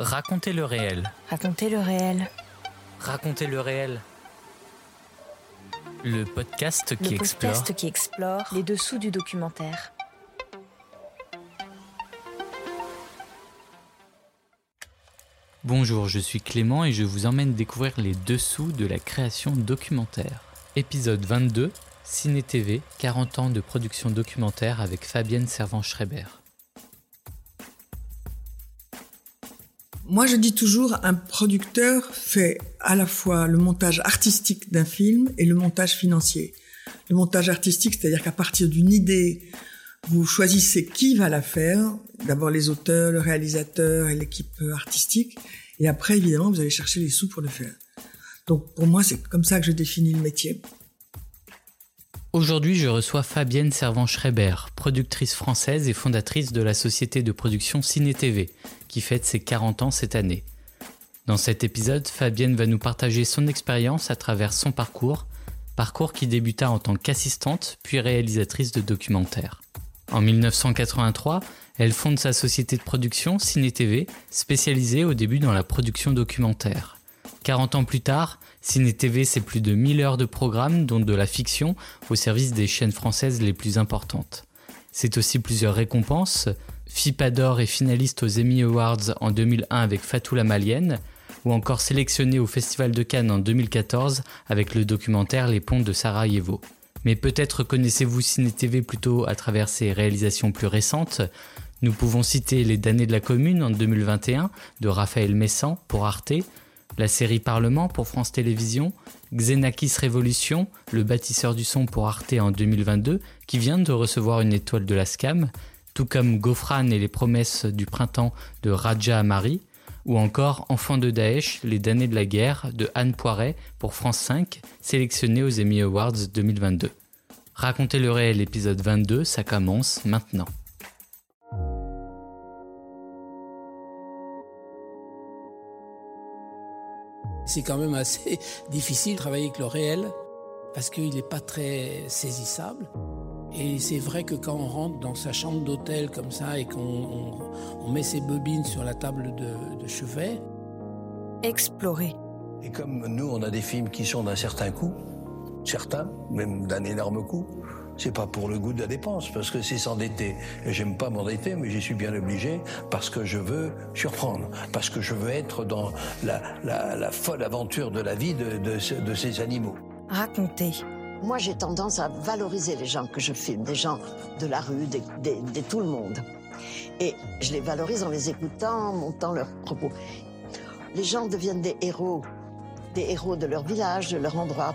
Racontez le réel. Racontez le réel. Racontez le réel. Le podcast qui le explore. podcast qui explore les dessous du documentaire. Bonjour, je suis Clément et je vous emmène découvrir les dessous de la création documentaire. Épisode 22, Ciné TV, 40 ans de production documentaire avec Fabienne Servan-Schreiber. Moi, je dis toujours, un producteur fait à la fois le montage artistique d'un film et le montage financier. Le montage artistique, c'est-à-dire qu'à partir d'une idée, vous choisissez qui va la faire. D'abord les auteurs, le réalisateur et l'équipe artistique. Et après, évidemment, vous allez chercher les sous pour le faire. Donc, pour moi, c'est comme ça que je définis le métier. Aujourd'hui, je reçois Fabienne Servan-Schreiber, productrice française et fondatrice de la société de production Ciné TV, qui fête ses 40 ans cette année. Dans cet épisode, Fabienne va nous partager son expérience à travers son parcours, parcours qui débuta en tant qu'assistante puis réalisatrice de documentaires. En 1983, elle fonde sa société de production Ciné TV, spécialisée au début dans la production documentaire. 40 ans plus tard, Ciné TV, c'est plus de 1000 heures de programmes, dont de la fiction, au service des chaînes françaises les plus importantes. C'est aussi plusieurs récompenses, FIPA d'or et finaliste aux Emmy Awards en 2001 avec Fatou la Malienne, ou encore sélectionné au Festival de Cannes en 2014 avec le documentaire Les ponts de Sarajevo. Mais peut-être connaissez-vous Ciné TV plutôt à travers ses réalisations plus récentes. Nous pouvons citer Les damnés de la commune en 2021 de Raphaël Messan pour Arte, la série Parlement pour France Télévisions, Xenakis Révolution, le bâtisseur du son pour Arte en 2022, qui vient de recevoir une étoile de la SCAM, tout comme Gofran et les promesses du printemps de Raja Amari, ou encore Enfants de Daesh, les damnés de la guerre de Anne Poiret pour France 5, sélectionné aux Emmy Awards 2022. Racontez le réel épisode 22, ça commence maintenant. C'est quand même assez difficile de travailler avec le réel parce qu'il n'est pas très saisissable. Et c'est vrai que quand on rentre dans sa chambre d'hôtel comme ça et qu'on on, on met ses bobines sur la table de, de chevet. Explorer. Et comme nous, on a des films qui sont d'un certain coût, certains, même d'un énorme coût, c'est pas pour le goût de la dépense, parce que c'est s'endetter. Et j'aime pas m'endetter, mais j'y suis bien obligé, parce que je veux surprendre, parce que je veux être dans la, la, la folle aventure de la vie de, de, de ces animaux. Raconter. Moi, j'ai tendance à valoriser les gens que je filme, des gens de la rue, de, de, de tout le monde. Et je les valorise en les écoutant, en montant leurs propos. Les gens deviennent des héros, des héros de leur village, de leur endroit.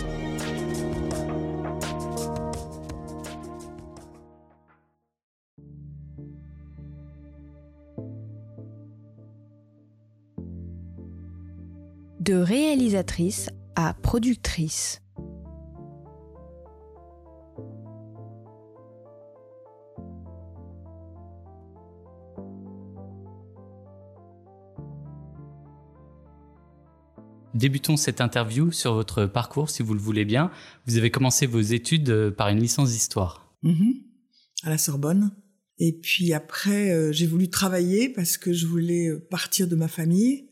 Réalisatrice à productrice. Débutons cette interview sur votre parcours, si vous le voulez bien. Vous avez commencé vos études euh, par une licence d'histoire. Mhm. À la Sorbonne. Et puis après, euh, j'ai voulu travailler parce que je voulais euh, partir de ma famille.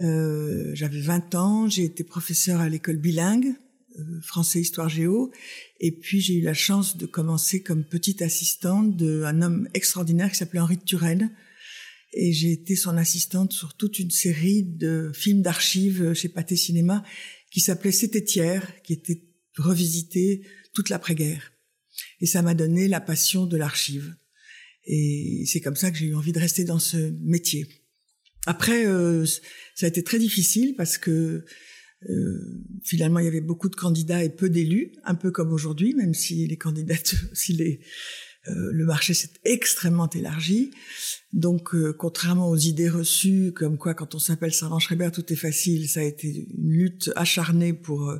Euh, J'avais 20 ans, j'ai été professeur à l'école bilingue, euh, français, histoire, géo. Et puis j'ai eu la chance de commencer comme petite assistante d'un homme extraordinaire qui s'appelait Henri de Turenne. Et j'ai été son assistante sur toute une série de films d'archives chez Pathé Cinéma qui s'appelait C'était hier, qui était revisité toute l'après-guerre. Et ça m'a donné la passion de l'archive. Et c'est comme ça que j'ai eu envie de rester dans ce métier. Après, euh, ça a été très difficile parce que euh, finalement, il y avait beaucoup de candidats et peu d'élus, un peu comme aujourd'hui, même si les candidats, si les, euh, le marché s'est extrêmement élargi. Donc, euh, contrairement aux idées reçues, comme quoi quand on s'appelle Servan Schreiber, tout est facile, ça a été une lutte acharnée pour euh,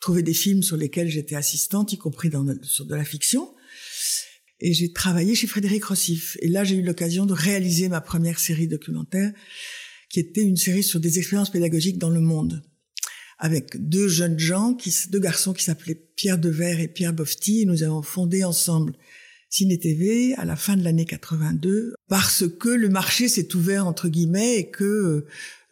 trouver des films sur lesquels j'étais assistante, y compris dans, sur de la fiction. Et j'ai travaillé chez Frédéric Rossif. Et là, j'ai eu l'occasion de réaliser ma première série documentaire, qui était une série sur des expériences pédagogiques dans le monde avec deux jeunes gens, deux garçons qui s'appelaient Pierre Devers et Pierre Bofti, nous avons fondé ensemble Ciné TV à la fin de l'année 82 parce que le marché s'est ouvert entre guillemets et que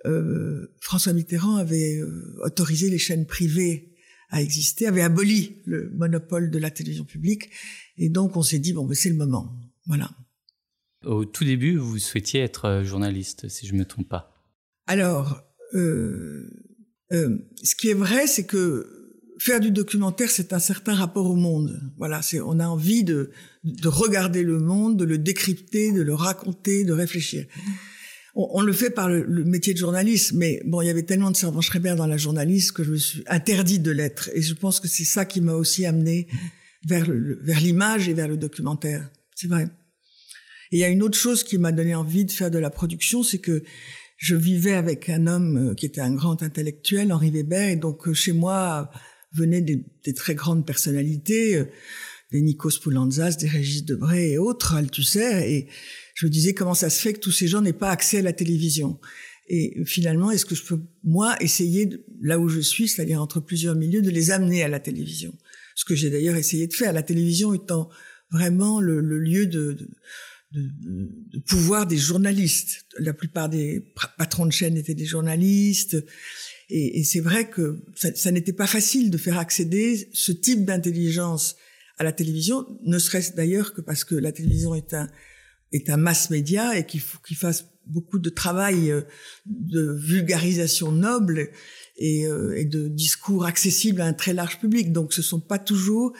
euh, François Mitterrand avait euh, autorisé les chaînes privées à exister, avait aboli le monopole de la télévision publique et donc on s'est dit bon c'est le moment. Voilà. Au tout début, vous souhaitiez être euh, journaliste, si je me trompe pas. Alors, euh, euh, ce qui est vrai, c'est que faire du documentaire, c'est un certain rapport au monde. Voilà, c'est on a envie de, de regarder le monde, de le décrypter, de le raconter, de réfléchir. On, on le fait par le, le, métier de journaliste, mais bon, il y avait tellement de servants Schreiber dans la journaliste que je me suis interdit de l'être. Et je pense que c'est ça qui m'a aussi amené vers le, vers l'image et vers le documentaire. C'est vrai. Et il y a une autre chose qui m'a donné envie de faire de la production, c'est que je vivais avec un homme euh, qui était un grand intellectuel, Henri Weber, et donc euh, chez moi venaient des, des très grandes personnalités, euh, des Nikos Poulantzas, des Régis Debray et autres, Althusser, et je me disais comment ça se fait que tous ces gens n'aient pas accès à la télévision? Et finalement, est-ce que je peux, moi, essayer, de, là où je suis, c'est-à-dire entre plusieurs milieux, de les amener à la télévision? Ce que j'ai d'ailleurs essayé de faire, la télévision étant vraiment le, le lieu de, de de, pouvoir des journalistes. La plupart des patrons de chaîne étaient des journalistes. Et, et c'est vrai que ça, ça n'était pas facile de faire accéder ce type d'intelligence à la télévision, ne serait-ce d'ailleurs que parce que la télévision est un, est un mass média et qu'il faut qu'il fasse beaucoup de travail euh, de vulgarisation noble et, euh, et, de discours accessibles à un très large public. Donc, ce sont pas toujours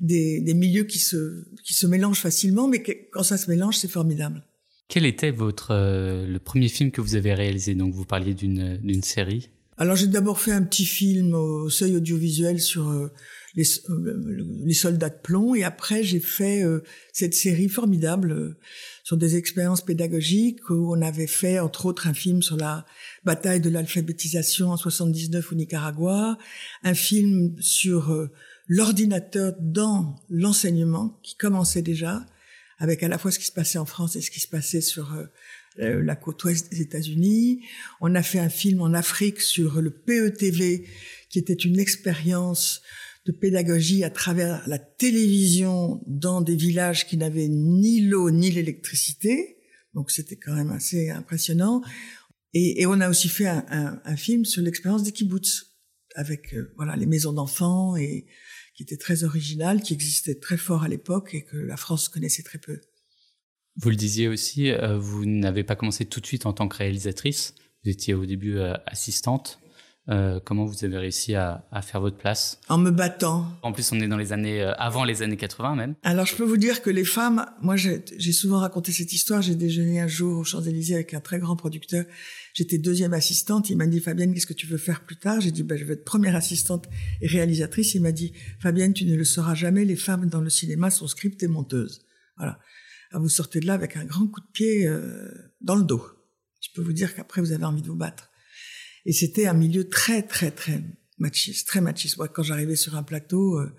des, des milieux qui se qui se mélangent facilement, mais que, quand ça se mélange, c'est formidable. Quel était votre euh, le premier film que vous avez réalisé? Donc, vous parliez d'une d'une série. Alors, j'ai d'abord fait un petit film au seuil audiovisuel sur euh, les, euh, les, soldats de plomb, et après, j'ai fait euh, cette série formidable sur des expériences pédagogiques où on avait fait entre autres un film sur la bataille de l'alphabétisation en 79 au Nicaragua, un film sur euh, l'ordinateur dans l'enseignement qui commençait déjà avec à la fois ce qui se passait en France et ce qui se passait sur euh, la côte ouest des États-Unis. On a fait un film en Afrique sur le PETV qui était une expérience pédagogie à travers la télévision dans des villages qui n'avaient ni l'eau ni l'électricité. Donc c'était quand même assez impressionnant. Et, on a aussi fait un film sur l'expérience des kibbutz avec euh, voilà les maisons d'enfants et qui était très original, qui existait très fort à l'époque et que la France connaissait très peu. Vous le disiez aussi, euh, vous n'avez pas commencé tout de suite en tant que réalisatrice. Vous étiez au début euh, assistante. Euh, comment vous avez réussi à, à, faire votre place En me battant. En plus, on est dans les années euh, avant les années 80 même. Alors, je peux vous dire que les femmes, moi, j'ai souvent raconté cette histoire. J'ai déjeuné un jour aux Champs-Élysées avec un très grand producteur. J'étais deuxième assistante. Il m'a dit Fabienne, qu'est-ce que tu veux faire plus tard? J'ai dit ben, je veux être première assistante et réalisatrice. Il m'a dit Fabienne, tu ne le sauras jamais. Les femmes dans le cinéma sont script et monteuses. Voilà. Alors, vous sortez de là avec un grand coup de pied euh, dans le dos. Je peux vous dire qu'après, vous avez envie de vous battre. Et c'était un milieu très, très, très machiste, très machiste. Moi, quand j'arrivais sur un plateau, euh,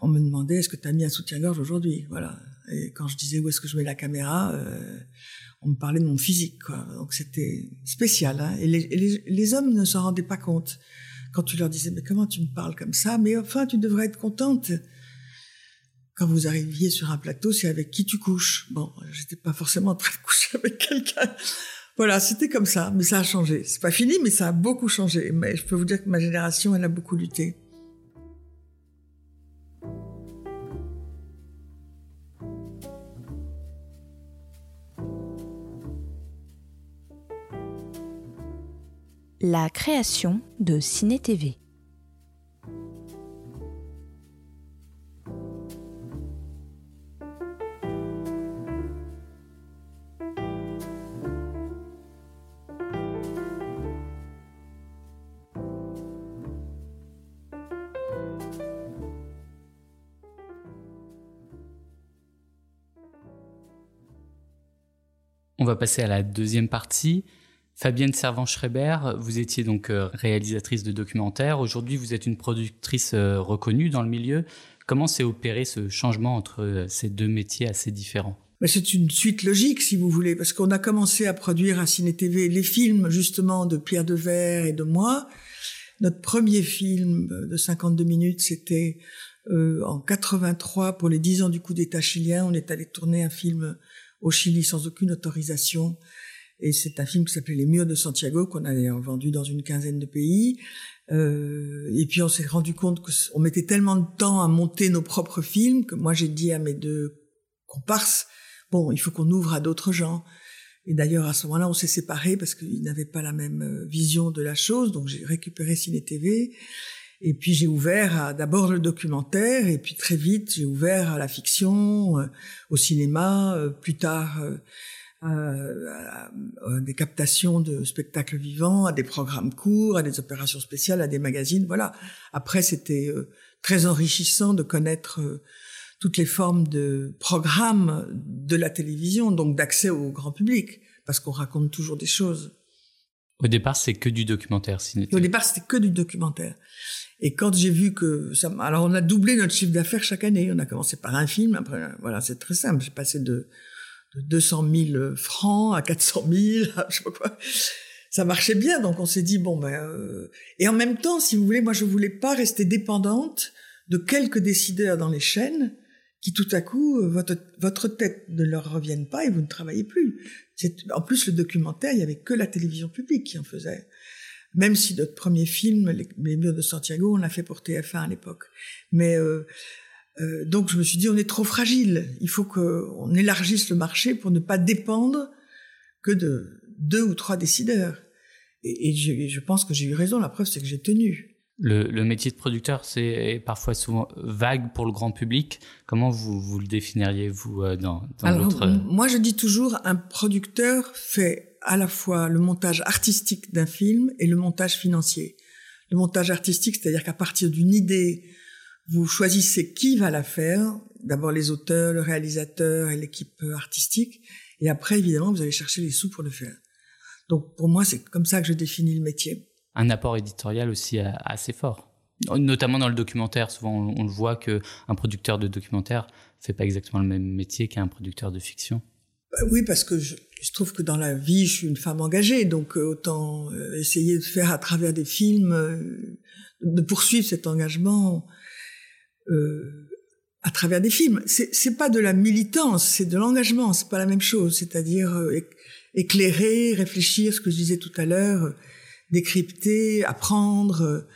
on me demandait est-ce que tu as mis un soutien-gorge aujourd'hui? Voilà. Et quand je disais où est-ce que je mets la caméra, euh, on me parlait de mon physique. Quoi. Donc c'était spécial. Hein. Et, les, les, les, hommes ne s'en rendaient pas compte. Quand tu leur disais mais comment tu me parles comme ça? Mais enfin, tu devrais être contente. Quand vous arriviez sur un plateau, c'est avec qui tu couches. Bon, j'étais pas forcément en train de coucher avec quelqu'un. Voilà, c'était comme ça, mais ça a changé. C'est pas fini, mais ça a beaucoup changé. Mais je peux vous dire que ma génération, elle a beaucoup lutté. La création de Ciné TV. On va passer à la deuxième partie. Fabienne Servan-Schreiber, vous étiez donc euh, réalisatrice de documentaires. Aujourd'hui, vous êtes une productrice euh, reconnue dans le milieu. Comment s'est opéré ce changement entre euh, ces deux métiers assez différents? C'est une suite logique, si vous voulez, parce qu'on a commencé à produire à Ciné TV les films, justement, de Pierre Devers et de moi. Notre premier film de 52 minutes, c'était en 83 pour les 10 ans du coup d'État chilien. On est allé tourner un film au Chili sans aucune autorisation et c'est un film qui s'appelait Les Murs de Santiago, qu'on a vendu dans une quinzaine de pays. Euh, et puis on s'est rendu compte qu'on mettait tellement de temps à monter nos propres films que moi j'ai dit à mes deux comparses, bon, il faut qu'on ouvre à d'autres gens. Et d'ailleurs, à ce moment-là, on s'est séparés parce qu'ils n'avaient pas la même euh, vision de la chose. Donc j'ai récupéré Ciné TV. Et puis j'ai ouvert à d'abord le documentaire, et puis très vite j'ai ouvert à la fiction, euh, au cinéma, euh, plus tard à, des captations de spectacles vivants, à des programmes courts, à des opérations spéciales, à des magazines. Voilà. Après, c'était euh, très enrichissant de connaître euh, toutes les formes de programmes de la télévision, donc d'accès au grand public, parce qu'on raconte toujours des choses. Au départ, c'est que du documentaire. Au départ, c'était que du documentaire. Et quand j'ai vu que ça, alors on a doublé notre chiffre d'affaires chaque année. On a commencé par un film, après, voilà, c'est très simple. J'ai passé de de 200 000 francs à 400 000, je sais pas quoi. Ça marchait bien, donc on s'est dit bon ben. Euh... Et en même temps, si vous voulez, moi je voulais pas rester dépendante de quelques décideurs dans les chaînes qui tout à coup euh, votre votre tête ne leur revienne pas et vous ne travaillez plus. En plus, le documentaire, il y avait que la télévision publique qui en faisait. Même si notre premier film, Les, murs de Santiago, on l'a fait pour TF1 à l'époque. Mais euh, euh, donc je me suis dit, on est trop fragile. Il faut qu'on élargisse le marché pour ne pas dépendre que de deux ou trois décideurs. Et, je, pense que j'ai eu raison. La preuve, c'est que j'ai tenu. Le, métier de producteur, c'est parfois souvent vague pour le grand public. Comment vous, vous le définiriez, vous, euh, dans, dans votre... Moi, je dis toujours, un producteur fait à la fois le montage artistique d'un film et le montage financier. Le montage artistique, c'est-à-dire qu'à partir d'une idée vous choisissez qui va la faire, d'abord les auteurs, le réalisateur et l'équipe artistique, et après, évidemment, vous allez chercher les sous pour le faire. Donc pour moi, c'est comme ça que je définis le métier. Un apport éditorial aussi assez fort. Notamment dans le documentaire, souvent on, le voit que un producteur de documentaire fait pas exactement le même métier qu'un producteur de fiction. Bah oui, parce que je, trouve que dans la vie, je suis une femme engagée, donc euh, autant euh, essayer de faire à travers des films, euh, de poursuivre cet engagement euh, à travers des films. C'est pas de la militance, c'est de l'engagement. C'est pas la même chose. C'est-à-dire euh, éclairer, réfléchir, ce que je disais tout à l'heure, euh, décrypter, apprendre.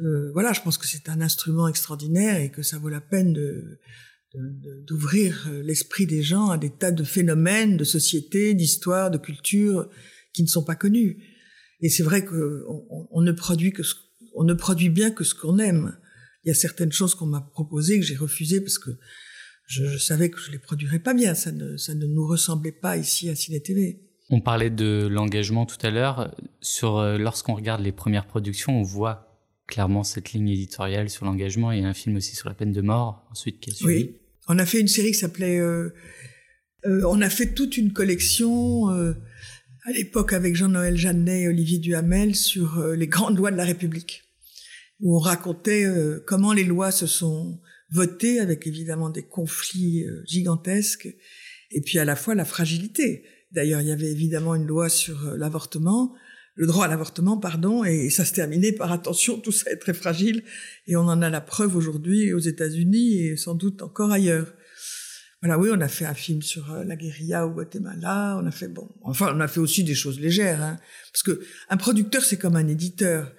Euh, voilà, je pense que c'est un instrument extraordinaire et que ça vaut la peine d'ouvrir l'esprit des gens à des tas de phénomènes, de sociétés, d'histoires, de cultures qui ne sont pas connus. Et c'est vrai qu'on on ne produit que on ne produit bien que ce qu'on aime il y a certaines choses qu'on m'a proposées que j'ai refusées parce que je, savais que je les produirais pas bien. Ça ne, ça ne nous ressemblait pas ici à Ciné TV. On parlait de l'engagement tout à l'heure. Euh, lorsqu'on regarde les premières productions, on voit clairement cette ligne éditoriale sur l'engagement et un film aussi sur la peine de mort ensuite qui a suivi. Oui, on a fait une série qui s'appelait. Euh, euh, on a fait toute une collection à l'époque avec Jean-Noël Jeannet et Olivier Duhamel sur les grandes lois de la République où on racontait comment les lois se sont votées avec évidemment des conflits gigantesques et puis à la fois la fragilité. D'ailleurs, il y avait évidemment une loi sur l'avortement, le droit à l'avortement, pardon, et ça se terminait par attention, tout ça est très fragile, et on en a la preuve aujourd'hui aux États-Unis et sans doute encore ailleurs. Voilà, oui, on a fait un film sur la guérilla au Guatemala, on a fait bon, enfin, on a fait aussi des choses légères, hein, parce que un producteur c'est comme un éditeur.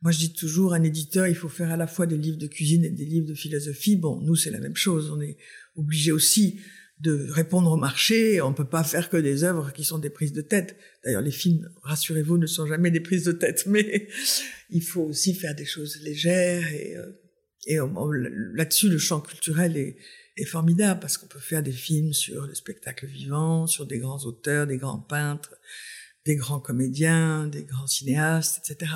Moi, je dis toujours, un éditeur, il faut faire à la fois des livres de cuisine et des livres de philosophie. Bon, nous, c'est la même chose. On est obligé aussi de répondre au marché. On peut pas faire que des œuvres qui sont des prises de tête. D'ailleurs, les films, rassurez-vous, ne sont jamais des prises de tête. Mais il faut aussi faire des choses légères. Et, euh, là-dessus, le champ culturel est, est formidable parce qu'on peut faire des films sur le spectacle vivant, sur des grands auteurs, des grands peintres, des grands comédiens, des grands cinéastes, etc.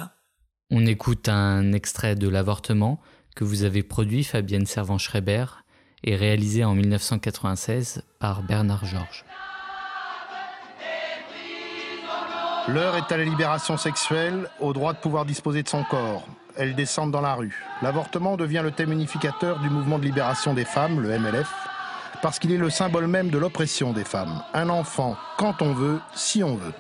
On écoute un extrait de L'avortement que vous avez produit, Fabienne Servan-Schreiber, et réalisé en 1996 par Bernard Georges. L'heure est à la libération sexuelle, au droit de pouvoir disposer de son corps. Elles descendent dans la rue. L'avortement devient le thème unificateur du mouvement de libération des femmes, le MLF, parce qu'il est le symbole même de l'oppression des femmes. Un enfant, quand on veut, si on veut.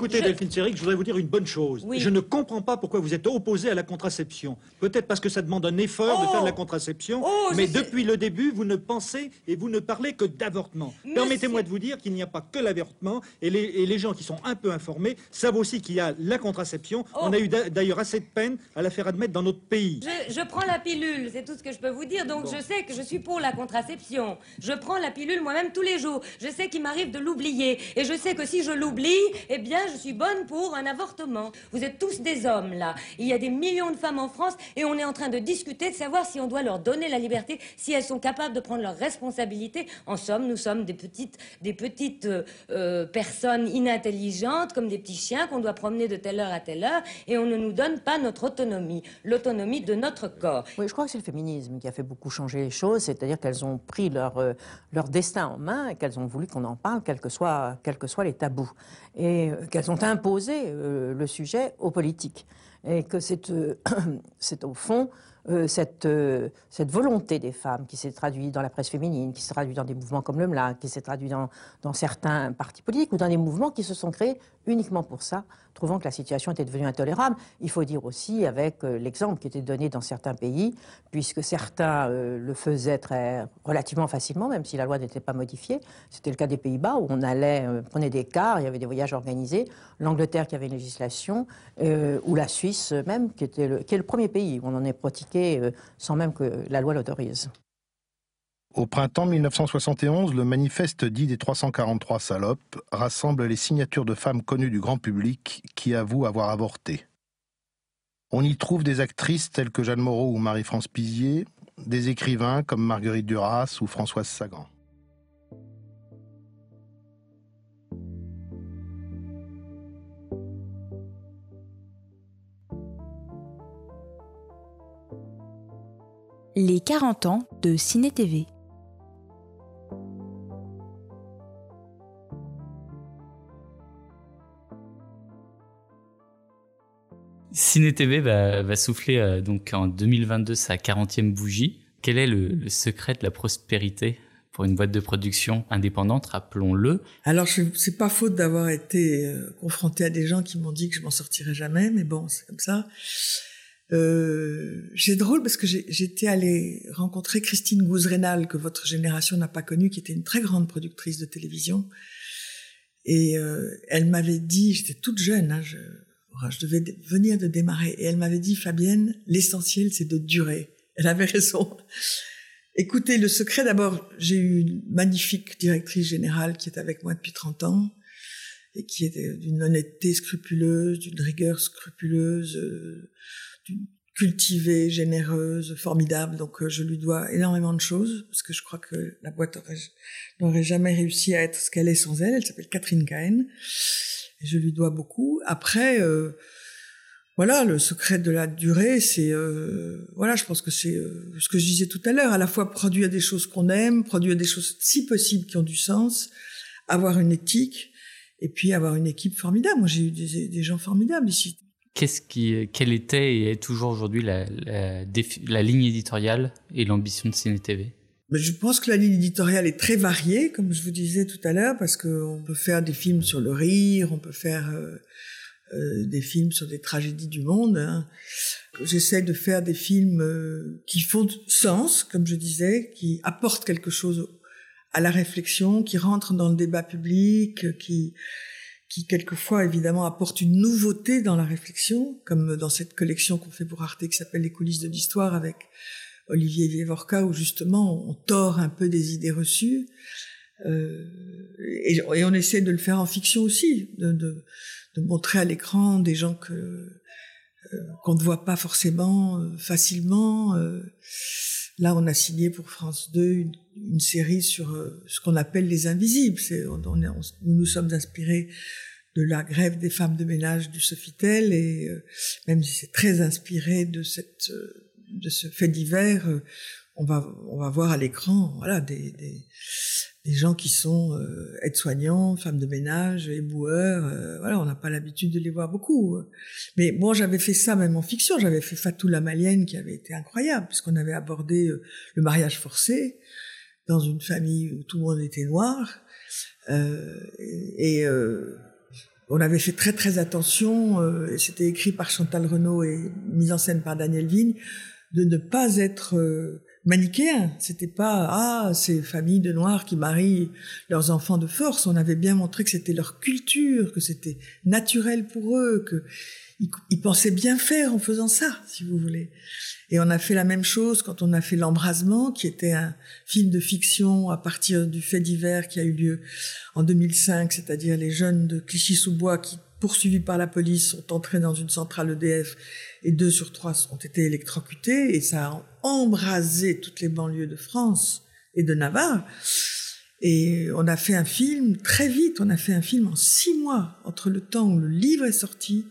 Écoutez, Delphine Seyrig, je voudrais vous dire une bonne chose. Je ne comprends pas pourquoi vous êtes opposé à la contraception. Peut-être parce que ça demande un effort de faire de la oh contraception, oh, mais depuis le début, vous ne pensez et vous ne parlez que d'avortement. Permettez-moi de vous dire qu'il n'y a pas que l'avortement, et les, gens qui sont un peu informés savent aussi qu'il y a la contraception. Oh. On a eu d'ailleurs assez de peine à la faire admettre dans notre pays. Je, je prends la pilule, c'est tout ce que je peux vous dire, donc je sais que je suis pour la contraception. Je prends la pilule moi-même tous les jours. Je sais qu'il m'arrive de l'oublier, et je sais que si je l'oublie, eh bien, je suis bonne pour un avortement. Vous êtes tous des hommes, là. Il y a des millions de femmes en France et on est en train de discuter de savoir si on doit leur donner la liberté, si elles sont capables de prendre leurs responsabilités. En somme, nous sommes des petites, des petites euh, euh, personnes inintelligentes, comme des petits chiens qu'on doit promener de telle heure à telle heure et on ne nous donne pas notre autonomie, l'autonomie de notre corps. Oui, je crois que c'est le féminisme qui a fait beaucoup changer les choses, c'est-à-dire qu'elles ont pris leur, euh, leur destin en main et qu'elles ont voulu qu'on en parle, quels que soient, quels que les tabous. Et qu'elles ont imposer euh, le sujet aux politiques. Et que c'est euh, au fond euh, cette, cette volonté des femmes qui s'est traduite dans la presse féminine, qui s'est traduite dans des mouvements comme le MLA, qui s'est traduite dans, certains partis politiques ou dans des mouvements qui se sont créés uniquement pour ça, trouvant que la situation était devenue intolérable. Il faut dire aussi, avec euh, l'exemple qui était donné dans certains pays, puisque certains euh, le faisaient très relativement facilement, même si la loi n'était pas modifiée. C'était le cas des Pays-Bas, où on allait, euh, prenait des cars, il y avait des voyages organisés. L'Angleterre qui avait une législation, ou la Suisse même, qui, était le, qui est le premier pays où on en est pratiqué sans même que la loi l'autorise. Au printemps 1971, le manifeste dit des 343 salopes rassemble les signatures de femmes connues du grand public qui avouent avoir avorté. On y trouve des actrices telles que Jeanne Moreau ou Marie-France Pizier, des écrivains comme Marguerite Duras ou Françoise Sagan. Les 40 ans de Ciné TV. Ciné TV va, souffler euh, donc en 2022 sa 40e bougie. Quel est le, secret de la prospérité pour une boîte de production indépendante, rappelons-le? Alors, c'est pas faute d'avoir été euh, confronté à des gens qui m'ont dit que je m'en sortirais jamais, mais bon, c'est comme ça. Euh, c'est drôle parce que j'étais allée rencontrer Christine Gouzrenal, que votre génération n'a pas connue, qui était une très grande productrice de télévision. Et elle m'avait dit, j'étais toute jeune, hein, je, je devais venir de démarrer. Et elle m'avait dit, Fabienne, l'essentiel, c'est de durer. Elle avait raison. Écoutez, le secret, d'abord, j'ai eu une magnifique directrice générale qui est avec moi depuis 30 ans et qui est d'une honnêteté scrupuleuse, d'une rigueur scrupuleuse, euh, cultivée, généreuse, formidable. Donc, euh, je lui dois énormément de choses parce que je crois que la boîte n'aurait jamais réussi à être ce qu'elle est sans elle. Elle s'appelle Catherine Cahen je lui dois beaucoup. Après, euh, voilà, le secret de la durée, c'est euh, voilà, je pense que c'est euh, ce que je disais tout à l'heure, à la fois produire des choses qu'on aime, produire des choses si possible qui ont du sens, avoir une éthique, et puis avoir une équipe formidable. Moi, j'ai eu des, gens formidables ici. Qu'est-ce qui, quelle était et est toujours aujourd'hui la, la, ligne éditoriale et l'ambition de Ciné TV je pense que la ligne éditoriale est très variée, comme je vous disais tout à l'heure, parce qu'on peut faire des films sur le rire, on peut faire euh, euh, des films sur des tragédies du monde. Hein. J'essaie de faire des films euh, qui font sens, comme je disais, qui apportent quelque chose à la réflexion, qui rentrent dans le débat public, qui qui quelquefois évidemment apportent une nouveauté dans la réflexion, comme dans cette collection qu'on fait pour Arte qui s'appelle Les coulisses de l'histoire avec Olivier Vievorka, où justement on tord un peu des idées reçues. Euh, et, on essaie de le faire en fiction aussi, de, de, de montrer à l'écran des gens que euh, qu'on ne voit pas forcément euh, facilement. Euh. là, on a signé pour France 2 une, une série sur ce qu'on appelle les invisibles. On, nous nous sommes inspirés de la grève des femmes de ménage du Sofitel et même si c'est très inspiré de cette de ce fait divers, euh, on va, on va voir à l'écran, voilà, des, des, gens qui sont euh, aides-soignants, femmes de ménage, éboueurs. Euh, voilà, on n'a pas l'habitude de les voir beaucoup. Mais moi, j'avais fait ça même en fiction. J'avais fait Fatou la Malienne, qui avait été incroyable, puisqu'on avait abordé euh, le mariage forcé dans une famille où tout le monde était noir. et on avait fait très très attention, c'était écrit par Chantal Renaud et mis en scène par Daniel Vigne, de ne pas être manichéen. C'était pas ah ces familles de noirs qui marient leurs enfants de force. On avait bien montré que c'était leur culture, que c'était naturel pour eux, que ils, pensaient bien faire en faisant ça, si vous voulez. Et on a fait la même chose quand on a fait l'embrasement, qui était un film de fiction à partir du fait divers qui a eu lieu en 2005, c'est-à-dire les jeunes de Clichy-sous-Bois qui poursuivis par la police sont entrés dans une centrale EDF et deux sur trois ont été électrocutés et ça a embrasé toutes les banlieues de France et de Navarre. Et on a fait un film très vite, on a fait un film en six mois entre le temps où le livre est sorti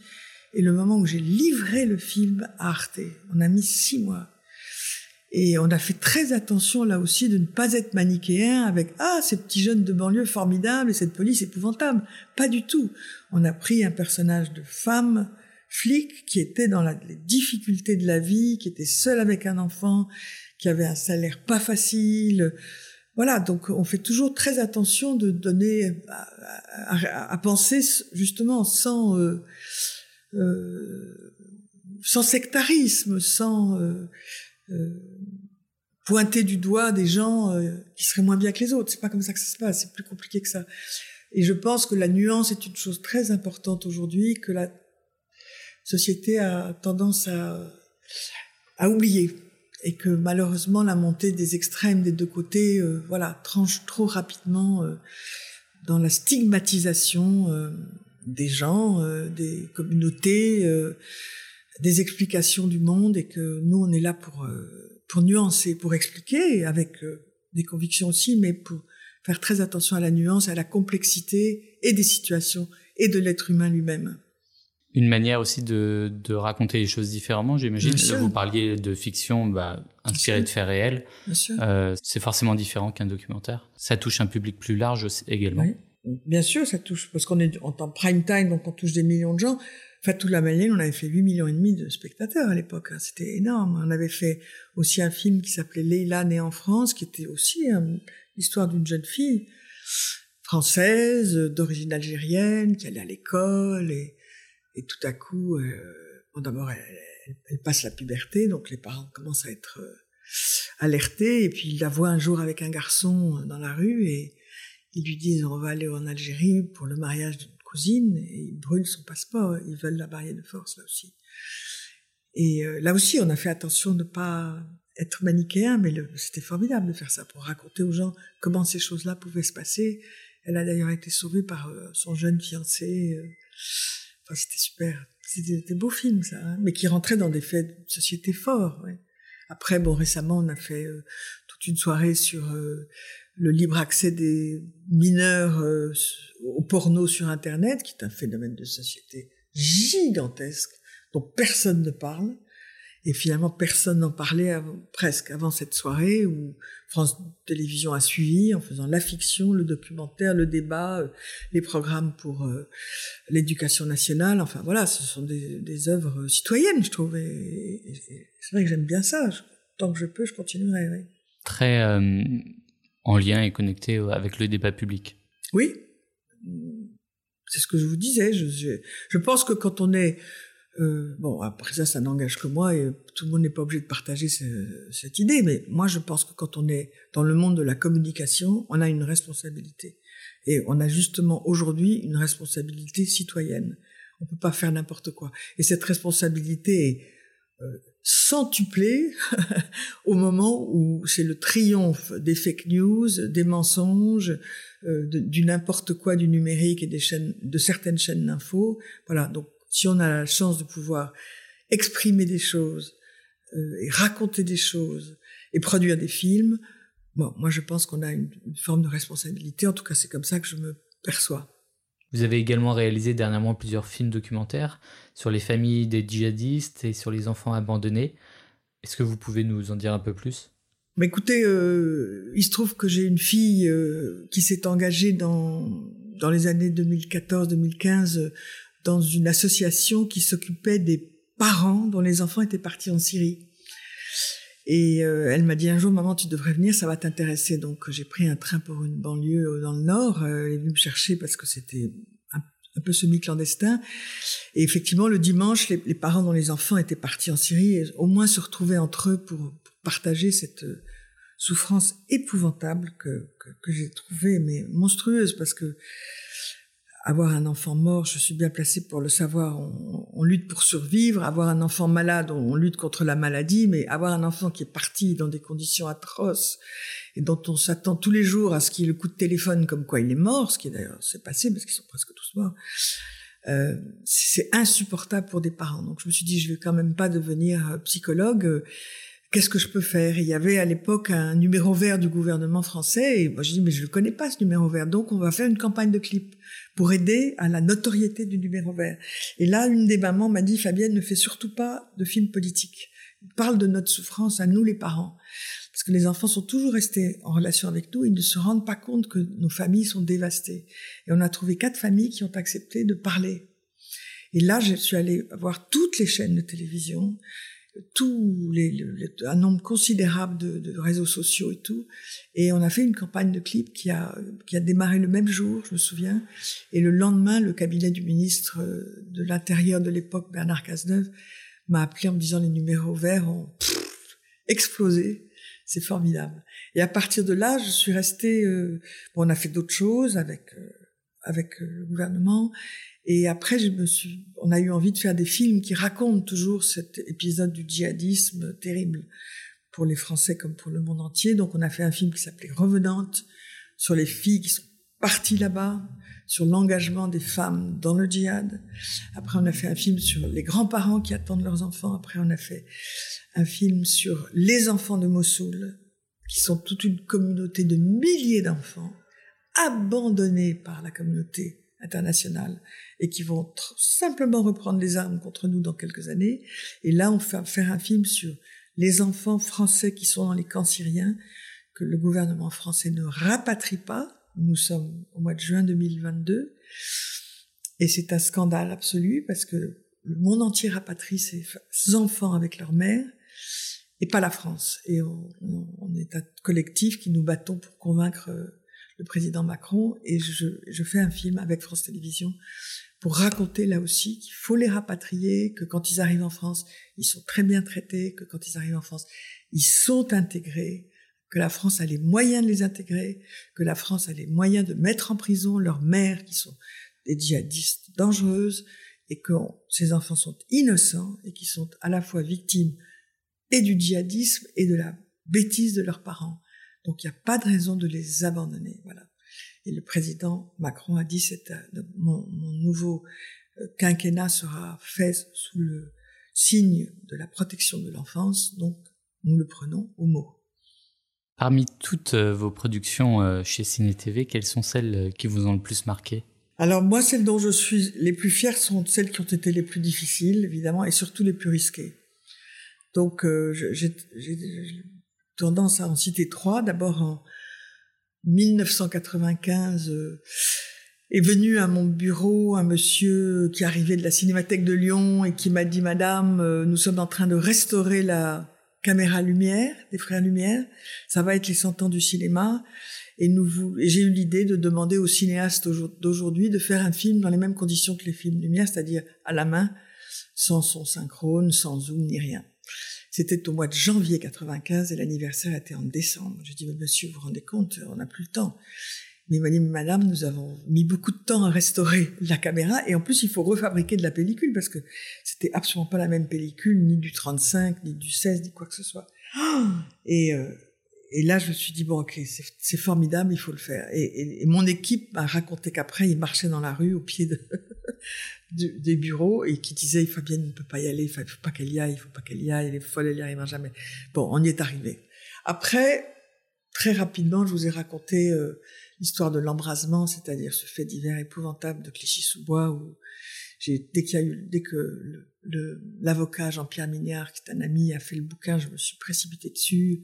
et le moment où j'ai livré le film à Arte. On a mis six mois. Et on a fait très attention là aussi de ne pas être manichéen avec ah ces petits jeunes de banlieue formidables et cette police épouvantable. Pas du tout. On a pris un personnage de femme flic qui était dans les difficultés de la vie, qui était seule avec un enfant, qui avait un salaire pas facile. Voilà, donc on fait toujours très attention de donner à, penser justement sans euh, sans sectarisme, sans euh, pointer du doigt des gens qui seraient moins bien que les autres. C'est pas comme ça que ça se passe. C'est plus compliqué que ça. Et je pense que la nuance est une chose très importante aujourd'hui, que la société a tendance à, à oublier et que malheureusement la montée des extrêmes des deux côtés euh, voilà tranche trop rapidement euh, dans la stigmatisation euh, des gens des communautés des explications du monde et que nous on est là pour pour nuancer pour expliquer avec des convictions aussi mais pour faire très attention à la nuance à la complexité et des situations et de l'être humain lui-même une manière aussi de, de raconter les choses différemment, j'imagine. Vous parliez de fiction bah, inspirée de faits réels. Euh, c'est forcément différent qu'un documentaire. Ça touche un public plus large également. Oui. Bien sûr, ça touche, parce qu'on est en temps prime time, donc on touche des millions de gens. Fatou la Malienne, on avait fait 8 millions et demi de spectateurs à l'époque. Hein. C'était énorme. On avait fait aussi un film qui s'appelait Leila née en France, qui était aussi l'histoire d'une jeune fille française, d'origine algérienne, qui allait à l'école et tout à coup, euh, d'abord, elle, passe la puberté, donc les parents commencent à être euh, alertés. Et puis, il la voit un jour avec un garçon dans la rue et ils lui disent on va aller en Algérie pour le mariage d'une cousine. Et ils brûlent son passeport. Ils veulent la marier de force, là aussi. Et euh, là aussi, on a fait attention de ne pas être manichéen, mais c'était formidable de faire ça pour raconter aux gens comment ces choses-là pouvaient se passer. Elle a d'ailleurs été sauvée par son jeune fiancé c'était super. C'était des beaux films, ça, hein, mais qui rentraient dans des faits de société forts. Après, bon, récemment, on a fait euh, toute une soirée sur euh, le libre accès des mineurs euh, au porno sur Internet, qui est un phénomène de société gigantesque dont personne ne parle. Et finalement, personne n'en parlait presque avant cette soirée où France Télévisions a suivi en faisant la fiction, le documentaire, le débat, euh, les programmes pour euh, l'éducation nationale. Enfin voilà, ce sont des, œuvres citoyennes, je trouve. Et, c'est vrai que j'aime bien ça. tant que je peux, je continuerai. Très euh, en lien et connecté avec le débat public. Oui, c'est ce que je vous disais. Je, pense que quand on est euh, bon, après ça, ça n'engage que moi et tout le monde n'est pas obligé de partager cette idée. Mais moi, je pense que quand on est dans le monde de la communication, on a une responsabilité. Et on a justement aujourd'hui une responsabilité citoyenne. On peut pas faire n'importe quoi. Et cette responsabilité est euh, centuplée au moment où c'est le triomphe des fake news, des mensonges, euh, du n'importe quoi du numérique et des chaînes, de certaines chaînes d'infos. Voilà. Donc si on a la chance de pouvoir exprimer des choses euh, et raconter des choses et produire des films, bon, moi je pense qu'on a une, forme de responsabilité. En tout cas, c'est comme ça que je me perçois. Vous avez également réalisé dernièrement plusieurs films documentaires sur les familles des djihadistes et sur les enfants abandonnés. Est-ce que vous pouvez nous en dire un peu plus? Mais écoutez, euh, il se trouve que j'ai une fille euh, qui s'est engagée dans dans les années 2014-2015 dans une association qui s'occupait des parents dont les enfants étaient partis en Syrie. Et euh, elle m'a dit un jour, maman, tu devrais venir, ça va t'intéresser. Donc j'ai pris un train pour une banlieue euh, dans le nord. Euh, elle est venue me chercher parce que c'était un, peu semi-clandestin. Et effectivement, le dimanche, les, parents dont les enfants étaient partis en Syrie, au moins se retrouvaient entre eux pour, pour partager cette souffrance épouvantable que, que, que j'ai trouvée mais monstrueuse parce que avoir un enfant mort, je suis bien placée pour le savoir, on, lutte pour survivre. Avoir un enfant malade, on, lutte contre la maladie, mais avoir un enfant qui est parti dans des conditions atroces et dont on s'attend tous les jours à ce qu'il ait le coup de téléphone comme quoi il est mort, ce qui d'ailleurs s'est passé parce qu'ils sont presque tous morts, euh, c'est insupportable pour des parents. Donc je me suis dit, je vais quand même pas devenir euh, psychologue qu'est-ce que je peux faire? Il y avait à l'époque un numéro vert du gouvernement français, et moi je dis mais je ne connais pas ce numéro vert, donc on va faire une campagne de clips pour aider à la notoriété du numéro vert. Et là, une des mamans m'a dit Fabienne ne fais surtout pas de films politiques. Parle de notre souffrance à nous les parents. Parce que les enfants sont toujours restés en relation avec nous, ils ne se rendent pas compte que nos familles sont dévastées. Et on a trouvé quatre familles qui ont accepté de parler. Et là, je suis allée voir toutes les chaînes de télévision, un nombre considérable de, de, réseaux sociaux et tout. Et on a fait une campagne de clips qui a, qui a démarré le même jour, je me souviens. Et le lendemain, le cabinet du ministre euh, de l'Intérieur de l'époque, Bernard Cazeneuve, m'a appelé en me disant les numéros verts ont explosé. C'est formidable. Et à partir de là, je suis restée. Euh, bon, on a fait d'autres choses avec euh, avec le gouvernement. Et après, je me suis, on a eu envie de faire des films qui racontent toujours cet épisode du djihadisme terrible pour les Français comme pour le monde entier. Donc, on a fait un film qui s'appelait Revenante sur les filles qui sont parties là-bas, sur l'engagement des femmes dans le djihad. Après, on a fait un film sur les grands-parents qui attendent leurs enfants. Après, on a fait un film sur les enfants de Mossoul, qui sont toute une communauté de milliers d'enfants abandonnés par la communauté internationale et qui vont simplement reprendre les armes contre nous dans quelques années. Et là, on va faire un film sur les enfants français qui sont dans les camps syriens, que le gouvernement français ne rapatrie pas. Nous sommes au mois de juin 2022. Et c'est un scandale absolu parce que le monde entier rapatrie ses enfants avec leur mère et pas la France. Et on, on est un collectif qui nous battons pour convaincre le président Macron et je, fais un film avec France Télévisions pour raconter là aussi qu'il faut les rapatrier, que quand ils arrivent en France, ils sont très bien traités, que quand ils arrivent en France, ils sont intégrés, que la France a les moyens de les intégrer, que la France a les moyens de mettre en prison leurs mères qui sont des djihadistes dangereuses et que ces enfants sont innocents et qui sont à la fois victimes et du djihadisme et de la bêtise de leurs parents. Donc il n'y a pas de raison de les abandonner. Voilà. Et le président Macron a dit c'est mon, mon, nouveau euh, quinquennat sera fait sous le signe de la protection de l'enfance, donc nous le prenons au mot. Parmi toutes euh, vos productions euh, chez Ciné TV, quelles sont celles qui vous ont le plus marqué? Alors moi, celles dont je suis les plus fière sont celles qui ont été les plus difficiles, évidemment, et surtout les plus risquées. Donc j'ai tendance à en citer trois. D'abord en 1995 euh, est venu à mon bureau un monsieur qui arrivait de la Cinémathèque de Lyon et qui m'a dit Madame, euh, nous sommes en train de restaurer la caméra Lumière des frères Lumière. Ça va être les 100 ans du cinéma. Et, nous, j'ai eu l'idée de demander aux cinéastes d'aujourd'hui de faire un film dans les mêmes conditions que les films Lumière, c'est-à-dire à la main, sans son synchrone, sans zoom ni rien. C'était au mois de janvier 95 et l'anniversaire était en décembre. J'ai dit, monsieur, vous vous rendez compte, on n'a plus le temps. Mais il m'a dit, madame, nous avons mis beaucoup de temps à restaurer la caméra et en plus, il faut refabriquer de la pellicule parce que c'était absolument pas la même pellicule, ni du 35, ni du 16, ni quoi que ce soit. Et, euh, et là, je me suis dit, bon, ok, c'est formidable, il faut le faire. Et, mon équipe m'a raconté qu'après, il marchait dans la rue au pied de, des bureaux et qui disait, Fabienne ne peut pas y aller, il faut pas qu'elle y aille, il faut pas qu'elle y aille, elle est folle, elle y arrivera jamais. Bon, on y est arrivé. Après, très rapidement, je vous ai raconté euh, l'histoire de l'embrasement, c'est-à-dire ce fait divers épouvantable de Clichy-sous-Bois où j'ai, dès qu'il y a eu, dès que l'avocat Jean-Pierre Mignard, qui est un ami, a fait le bouquin, je me suis précipitée dessus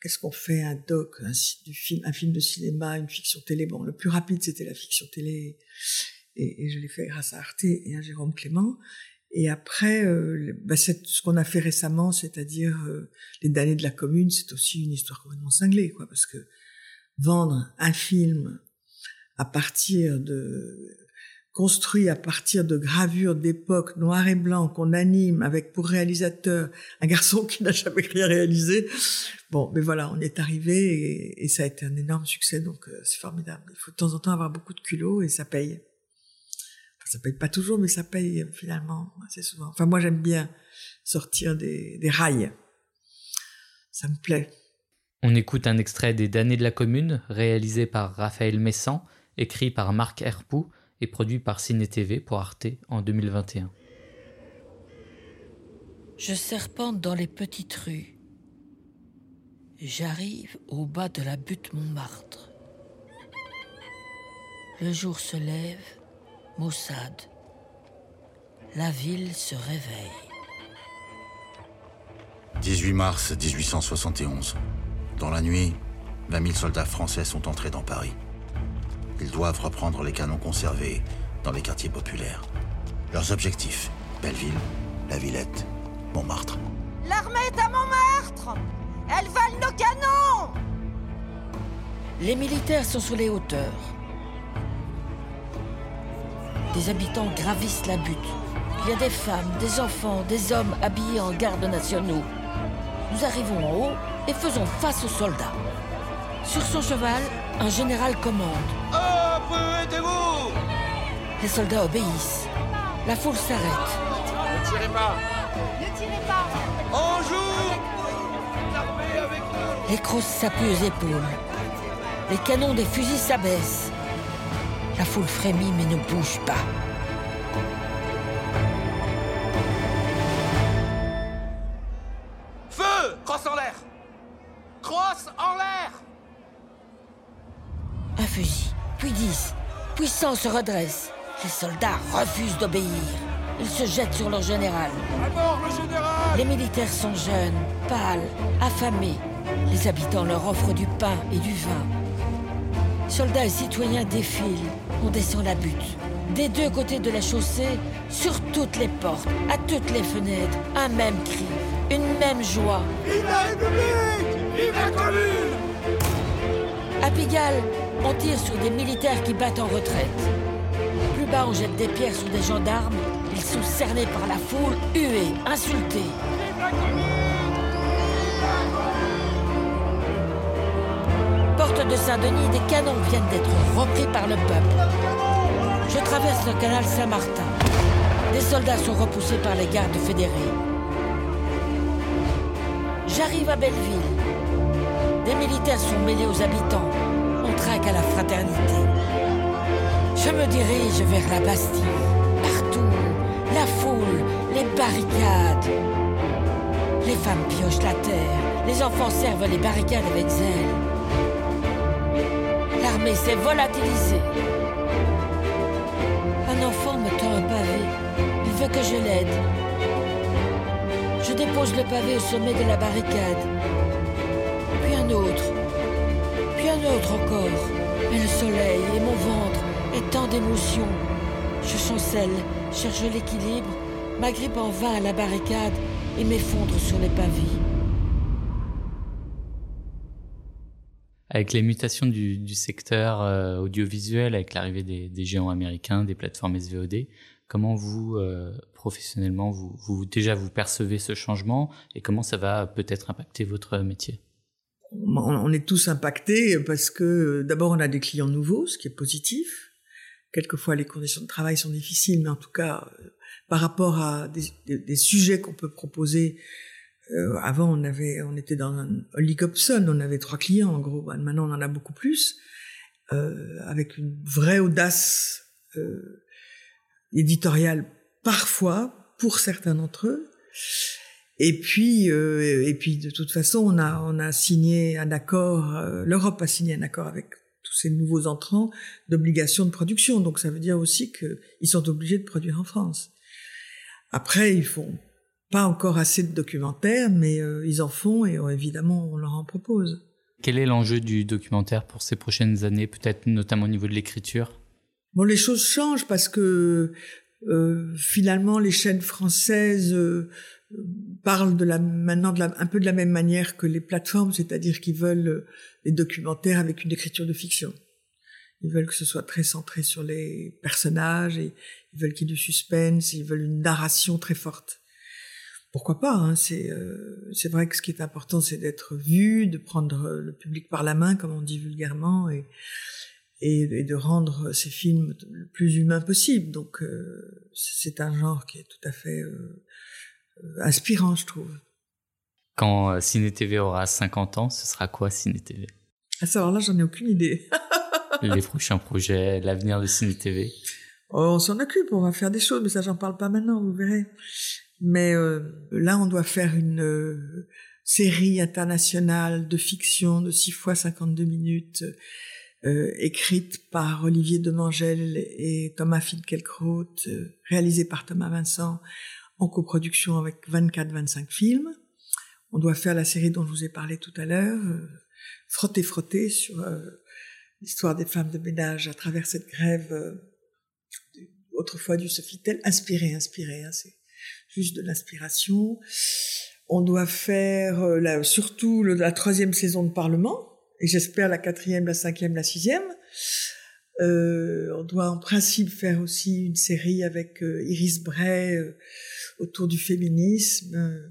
qu'est-ce qu'on fait un doc, un, film, un film de cinéma, une fiction télé? Bon, le plus rapide c'était la fiction télé, et, et je l'ai fait grâce à Arte et à Jérôme Clément. Et après, euh, bah, ce qu'on a fait récemment, c'est-à-dire euh, les damnés de la commune, c'est aussi une histoire complètement cinglée, quoi, parce que vendre un film à partir de construit à partir de gravures d'époque noir et blanc qu'on anime avec pour réalisateur un garçon qui n'a jamais rien réalisé. Bon, mais voilà, on est arrivé et, ça a été un énorme succès, donc euh, c'est formidable. Il faut de temps en temps avoir beaucoup de culot et ça paye. Enfin, ça paye pas toujours, mais ça paye finalement assez souvent. Enfin, moi j'aime bien sortir des, des rails. Ça me plaît. On écoute un extrait des Damnés de la Commune, réalisé par Raphaël Messan, écrit par Marc Herpoux et produit par Ciné TV pour Arte en 2021. Je serpente dans les petites rues. J'arrive au bas de la butte Montmartre. Le jour se lève, maussade. La ville se réveille. 18 mars 1871. Dans la nuit, 20 000 soldats français sont entrés dans Paris. Ils doivent reprendre les canons conservés dans les quartiers populaires. Leurs objectifs Belleville, La Villette, Montmartre. L'armée est à Montmartre Elles valent nos canons Les militaires sont sur les hauteurs. Des habitants gravissent la butte. Il y a des femmes, des enfants, des hommes habillés en gardes nationaux. Nous arrivons en haut et faisons face aux soldats. Sur son cheval, un général commande. Vous Les soldats obéissent. La foule s'arrête. Ne tirez pas Ne tirez pas On joue Les crosses s'appuient aux épaules. Les canons des fusils s'abaissent. La foule frémit mais ne bouge pas. Se redressent. Les soldats refusent d'obéir. Ils se jettent sur leur général. À mort le général Les militaires sont jeunes, pâles, affamés. Les habitants leur offrent du pain et du vin. Soldats et citoyens défilent. On descend la butte. Des deux côtés de la chaussée, sur toutes les portes, à toutes les fenêtres, un même cri, une même joie. Vive la République Vive la commune À Pigalle, on tire sur des militaires qui battent en retraite. Plus bas, on jette des pierres sur des gendarmes. Ils sont cernés par la foule, hués, insultés. Porte de Saint-Denis, des canons viennent d'être repris par le peuple. Je traverse le canal Saint-Martin. Des soldats sont repoussés par les gardes fédérés. J'arrive à Belleville. Des militaires sont mêlés aux habitants. Je me dirige vers la Bastille. Partout, la foule, les barricades. Les femmes piochent la terre. Les enfants servent les barricades avec zèle. L'armée s'est volatilisée. Un enfant me tend un pavé. Il veut que je l'aide. Je dépose le pavé au sommet de la barricade. Et le soleil et mon ventre et tant d'émotions. Je chancelle, cherche l'équilibre, m'agrippe en vain à la barricade et m'effondre sur les pavés. Avec les mutations du, secteur euh, audiovisuel, avec l'arrivée des, des, géants américains, des plateformes SVOD, comment vous, euh, professionnellement, vous, vous, déjà vous percevez ce changement et comment ça va peut-être impacter votre métier? On est tous impactés parce que d'abord on a des clients nouveaux, ce qui est positif. Quelquefois les conditions de travail sont difficiles, mais en tout cas euh, par rapport à des, sujets qu'on peut proposer euh, avant, on avait, on était dans un oligopson, on avait trois clients en gros. Maintenant, on en a beaucoup plus, euh, avec une vraie audace euh, éditoriale parfois pour certains d'entre eux. Et puis, euh, et puis de toute façon, on a, on a signé un accord. euh, L'Europe a signé un accord avec tous ces nouveaux entrants d'obligation de production. Donc, ça veut dire aussi qu'ils sont obligés de produire en France. Après, ils font pas encore assez de documentaires, mais euh, ils en font et euh, évidemment on leur en propose. Quel est l'enjeu du documentaire pour ces prochaines années, peut-être notamment au niveau de l'écriture? Bon, les choses changent parce que euh, finalement les chaînes françaises parlent de la, maintenant de la, un peu de la même manière que les plateformes, c'est-à-dire qu'ils veulent des documentaires avec une écriture de fiction. Ils veulent que ce soit très centré sur les personnages, et ils veulent qu'il y ait du suspense, ils veulent une narration très forte pourquoi pas hein, C'est euh, vrai que ce qui est important, c'est d'être vu, de prendre le public par la main, comme on dit vulgairement, et et, de rendre ces films le plus humain possible. Donc euh, c'est un genre qui est tout à fait euh, inspirant, je trouve. Quand Ciné TV aura 50 ans, ce sera quoi Ciné TV Ah ça, alors là, j'en ai aucune idée. Les prochains projets, l'avenir de Ciné TV. Oh, on s'en occupe, on va faire des choses, mais ça, j'en parle pas maintenant, vous verrez. Mais euh, là, on doit faire une euh, série internationale de fiction de 6 fois 52 minutes, euh, écrite par Olivier Demangel et Thomas Finkielkraut, réalisée par Thomas Vincent, en coproduction avec 24-25 films. On doit faire la série dont je vous ai parlé tout à l'heure, Frotter Frotter, sur l'histoire des femmes de ménage à travers cette grève autrefois du Sofitel, inspiré, inspiré. Hein, juste de l'inspiration. On doit faire euh, surtout la troisième saison de Parlement, et j'espère la quatrième, la cinquième, la sixième. Euh, on doit en principe faire aussi une série avec euh, Iris Bray autour du féminisme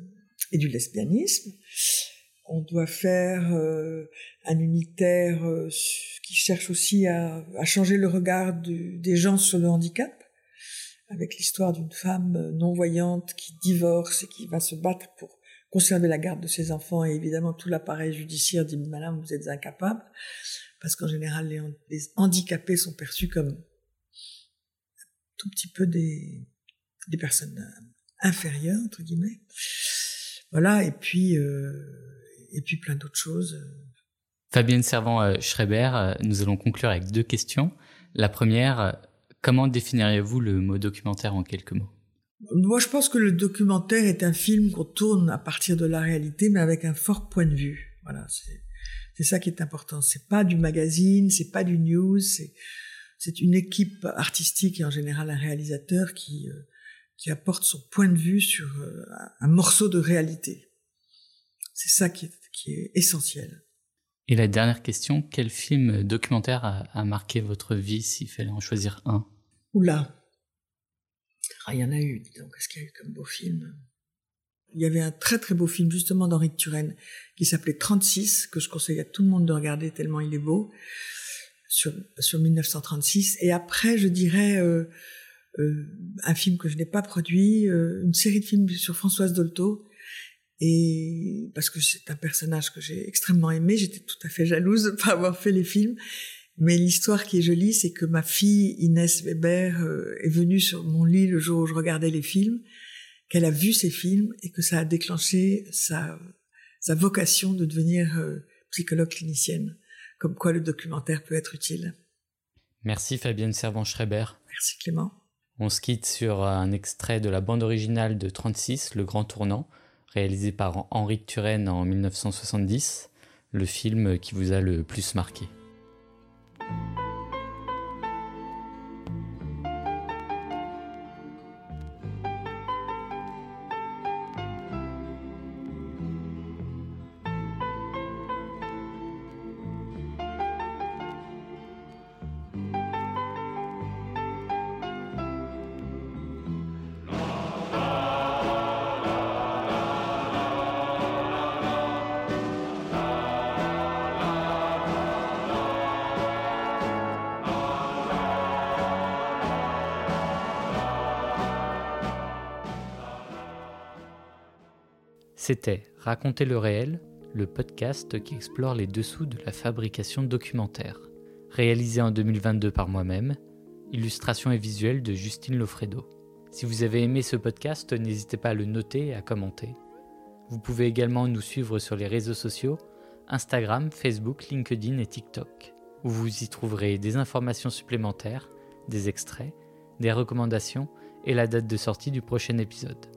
et du lesbianisme. On doit faire un unitaire qui cherche aussi à, changer le regard des gens sur le handicap avec l'histoire d'une femme euh, non-voyante qui divorce et qui va se battre pour conserver la garde de ses enfants et évidemment tout l'appareil judiciaire dit madame vous êtes incapable parce qu'en général les, handicapés sont perçus comme tout petit peu des, des personnes euh, inférieures entre guillemets voilà et puis euh, et puis plein d'autres choses Fabienne Servant-Schreiber, nous allons conclure avec deux questions. La première, Comment définiriez-vous le mot documentaire en quelques mots? Moi, je pense que le documentaire est un film qu'on tourne à partir de la réalité, mais avec un fort point de vue. Voilà, c'est ça qui est important. C'est pas du magazine, c'est pas du news, c'est une équipe artistique et en général un réalisateur qui euh, qui apporte son point de vue sur euh, un morceau de réalité. C'est ça qui est, qui est essentiel. Et la dernière question, quel film documentaire a, a marqué votre vie s'il fallait en choisir un? Oula. Ah, il y en a eu, donc. Qu'est-ce qu'il y a eu comme beau film? Il y avait un très très beau film, justement, d'Henri Turenne, qui s'appelait 36, que je conseille à tout le monde de regarder tellement il est beau, sur, sur 1936. Et après, je dirais euh, euh, un film que je n'ai pas produit, euh, une série de films sur Françoise Dolto, et parce que c'est un personnage que j'ai extrêmement aimé, j'étais tout à fait jalouse de pas avoir fait les films. Mais l'histoire qui est jolie, c'est que ma fille Inès Weber est venue sur mon lit le jour où je regardais les films, qu'elle a vu ces films et que ça a déclenché sa, sa vocation de devenir euh, psychologue clinicienne. Comme quoi le documentaire peut être utile. Merci Fabienne Servan-Schreiber. Merci Clément. On se quitte sur un extrait de la bande originale de 36, Le Grand Tournant, réalisé par Henri Turenne en 1970, le film qui vous a le plus marqué. C'était Raconter le réel, le podcast qui explore les dessous de la fabrication de documentaires. Réalisé en 2022 par moi-même, illustration et visuel de Justine Lofredo. Si vous avez aimé ce podcast, n'hésitez pas à le noter et à commenter. Vous pouvez également nous suivre sur les réseaux sociaux, Instagram, Facebook, LinkedIn et TikTok, où vous y trouverez des informations supplémentaires, des extraits, des recommandations et la date de sortie du prochain épisode.